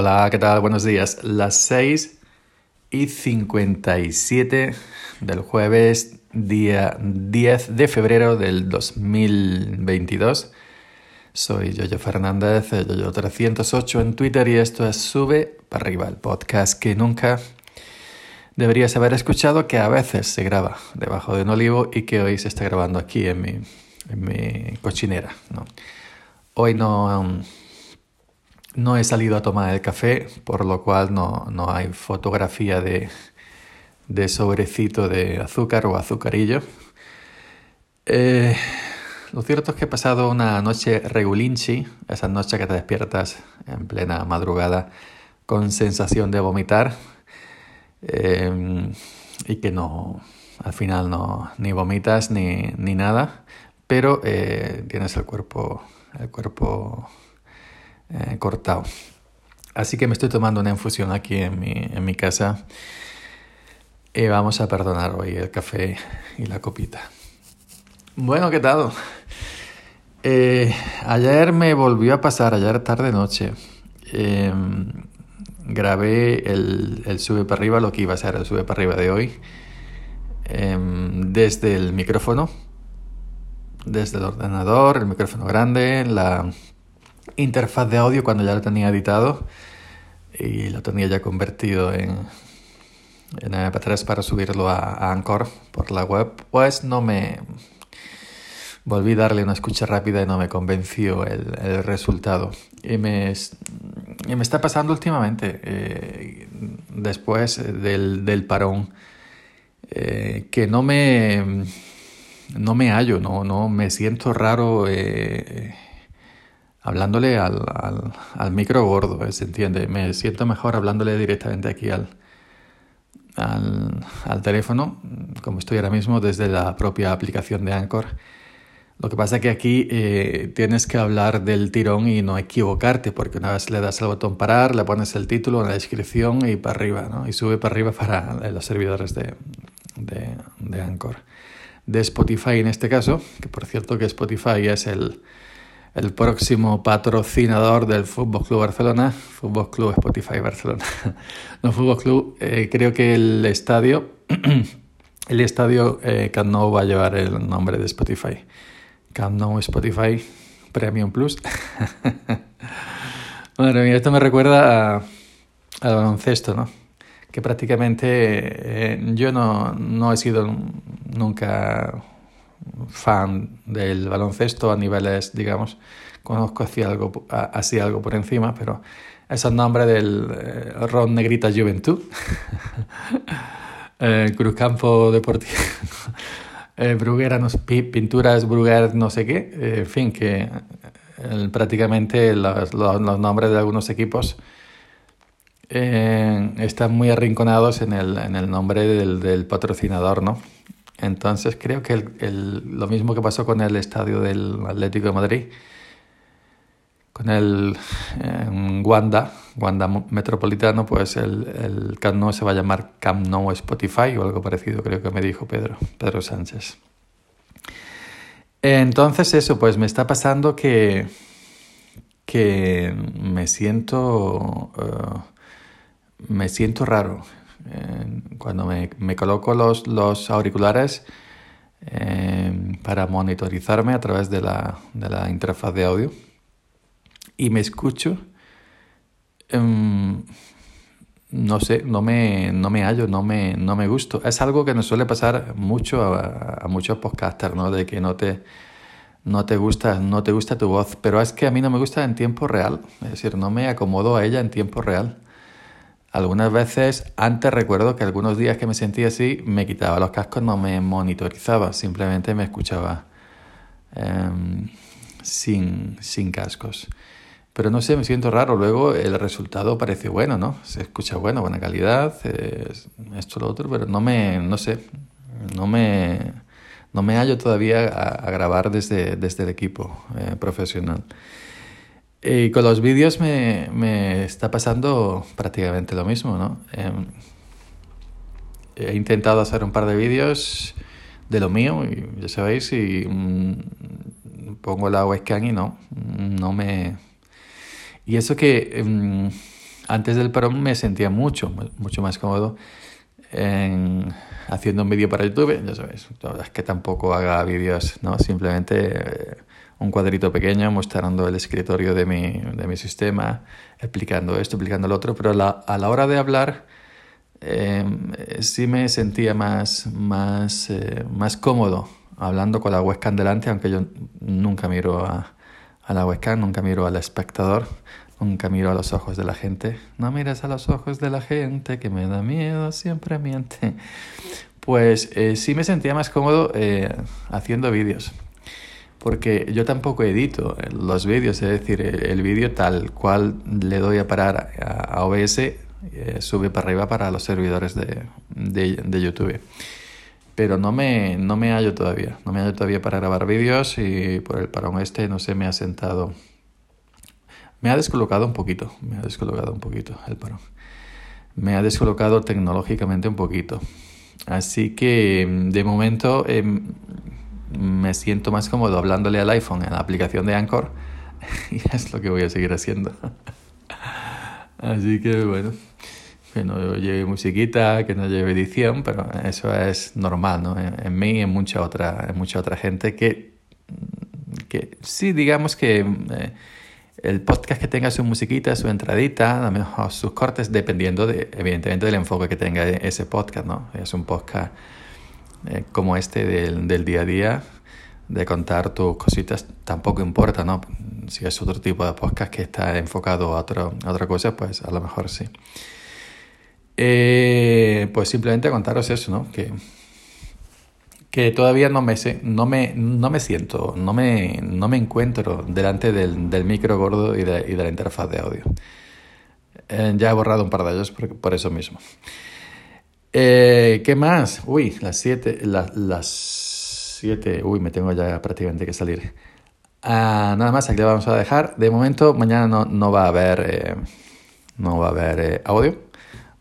Hola, ¿qué tal? Buenos días. Las 6 y 57 del jueves, día 10 de febrero del 2022. Soy Yoyo Fernández, Yoyo308 en Twitter y esto es Sube para arriba, el podcast que nunca deberías haber escuchado, que a veces se graba debajo de un olivo y que hoy se está grabando aquí en mi, en mi cochinera. ¿no? Hoy no... no he salido a tomar el café, por lo cual no, no hay fotografía de, de, sobrecito de azúcar o azucarillo. Eh, lo cierto es que he pasado una noche regulinchi, esa noche que te despiertas en plena madrugada con sensación de vomitar eh, y que no, al final no, ni vomitas ni, ni nada, pero eh, tienes el cuerpo, el cuerpo eh, cortado. Así que me estoy tomando una infusión aquí en mi, en mi casa y vamos a perdonar hoy el café y la copita. Bueno, ¿qué tal? Eh, ayer me volvió a pasar, ayer tarde noche. Em, grabé el, el, sube para arriba, lo que iba a ser el sube para arriba de hoy, em, desde el micrófono, desde el ordenador, el micrófono grande, la, interfaz de audio cuando ya lo tenía editado y lo tenía ya convertido en, en MP3 para subirlo a, Anchor por la web, pues no me volví a darle una escucha rápida y no me convenció el, el resultado. Y me, y me, está pasando últimamente, eh, después del, del parón, eh, que no me, no me hallo, no, no me siento raro. Eh, hablándole al, al, micro gordo, ¿eh? ¿se entiende? Me siento mejor hablándole directamente aquí al, al, teléfono, como estoy ahora mismo desde la propia aplicación de Anchor. Lo que pasa es que aquí eh, tienes que hablar del tirón y no equivocarte, porque una vez le das al botón parar, le pones el título la descripción y para arriba, ¿no? Y sube para arriba para los servidores de, de, de Anchor. De Spotify en este caso, que por cierto que Spotify es el, el próximo patrocinador del Fútbol Club Barcelona, Fútbol Club Spotify Barcelona. no Fútbol Club, eh, creo que el estadio, el estadio eh, va a llevar el nombre de Spotify. Camp Spotify Premium Plus. Madre mía, esto me recuerda al baloncesto, ¿no? Que prácticamente eh, yo no, no he sido nunca fan del baloncesto a niveles, digamos, conozco así algo, así algo por encima, pero es el nombre del eh, Ron Negrita Juventud, eh, Cruzcampo Deportivo, eh, Bruguera, no, Pinturas Bruguer, no sé qué, en fin, que prácticamente los, los, nombres de algunos equipos están muy arrinconados en el, en el nombre del patrocinador, ¿no? Entonces creo que el, lo mismo que pasó con el estadio del Atlético de Madrid, con el eh, Wanda, Wanda Metropolitano, pues el, el se va a llamar Camp Spotify o algo parecido, creo que me dijo Pedro, Pedro Sánchez. Entonces eso, pues me está pasando que, que me siento, uh, me siento raro cuando me, coloco los, auriculares eh, para monitorizarme a través de la, de la, interfaz de audio y me escucho, eh, no sé, no me, no me hallo, no me, no me gusto. Es algo que nos suele pasar mucho a, a muchos podcasters, ¿no? De que no te, no te gusta, no te gusta tu voz, pero es que a mí no me gusta en tiempo real, es decir, no me acomodo a ella en tiempo real. Algunas veces, antes recuerdo que algunos días que me sentía así, me quitaba los cascos, no me monitorizaba, simplemente me escuchaba eh, sin, sin cascos. Pero no sé, me siento raro. Luego el resultado parece bueno, ¿no? Se escucha bueno, buena calidad, esto, lo otro, pero no me, no sé, no me, no me hallo todavía a, a grabar desde, desde el equipo eh, profesional. Y con los vídeos me, me, está pasando prácticamente lo mismo, ¿no? Eh, he intentado hacer un par de vídeos de lo mío, y ya sabéis, y mm, pongo la webcam y no, no me... Y eso que um, antes del parón me sentía mucho, mucho más cómodo en, haciendo un vídeo para YouTube. Ya sabéis, es que tampoco haga vídeos, ¿no? Simplemente eh, un cuadrito pequeño mostrando el escritorio de mi, de mi sistema, explicando esto, explicando lo otro, pero la, a la hora de hablar eh, sí me sentía más, más, eh, más cómodo hablando con la webcam delante, aunque yo nunca miro a, a la webcam, nunca miro al espectador, nunca miro a los ojos de la gente. No mires a los ojos de la gente que me da miedo, siempre miente. Pues eh, sí me sentía más cómodo eh, haciendo vídeos. Porque yo tampoco edito los vídeos, es decir, el, vídeo tal cual le doy a parar a, OBS, eh, sube para arriba para los servidores de, de, YouTube pero no me, no me hallo todavía. No me hallo todavía para grabar vídeos y por el parón este no sé, me ha sentado. Me ha descolocado un poquito, me ha descolocado un poquito el parón. Me ha descolocado tecnológicamente un poquito. Así que de momento em, me siento más cómodo hablándole al iPhone en la aplicación de Anchor y es lo que voy a seguir haciendo. Así que bueno que no lleve musiquita, que no lleve edición, pero eso es normal, ¿no? En, mí y en mucha otra, en mucha otra gente que, que sí, digamos que eh, el podcast que tenga su musiquita, su entradita, a lo mejor sus cortes, dependiendo de, evidentemente del enfoque que tenga ese podcast, ¿no? Es un podcast eh, como este del, del día a día, de contar tus cositas, tampoco importa, ¿no? Si es otro tipo de podcast que está enfocado a, otro, a otra cosa, pues a lo mejor sí. Eh, pues simplemente contaros eso, ¿no? Que, que todavía no me, no me, no me siento, no me, no me encuentro delante del, del micro gordo y de, y de, la interfaz de audio. Eh, ya he borrado un par de ellos por, por eso mismo. Eh, ¿Qué más? Uy, las 7, las 7, uy, me tengo ya prácticamente que salir. Ah, nada más, aquí le vamos a dejar. De momento, mañana no, no va a haber, eh, no va a haber audio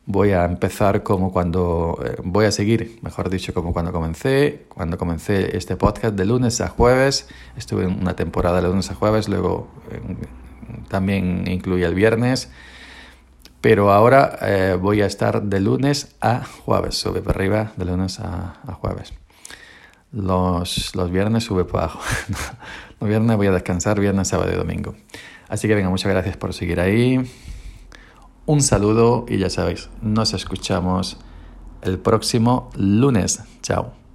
voy a empezar como cuando, eh, voy a seguir, mejor dicho, como cuando comencé, cuando comencé este podcast de lunes a jueves, estuve en una temporada de lunes a jueves, luego eh, también incluí el viernes, pero ahora eh, voy a estar de lunes a jueves, sube para arriba de lunes a, a jueves. Los, los, viernes sube para abajo. los viernes voy a descansar, viernes, sábado y domingo. Así que venga, muchas gracias por seguir ahí. Un saludo y ya sabéis, nos escuchamos el próximo lunes. Chao.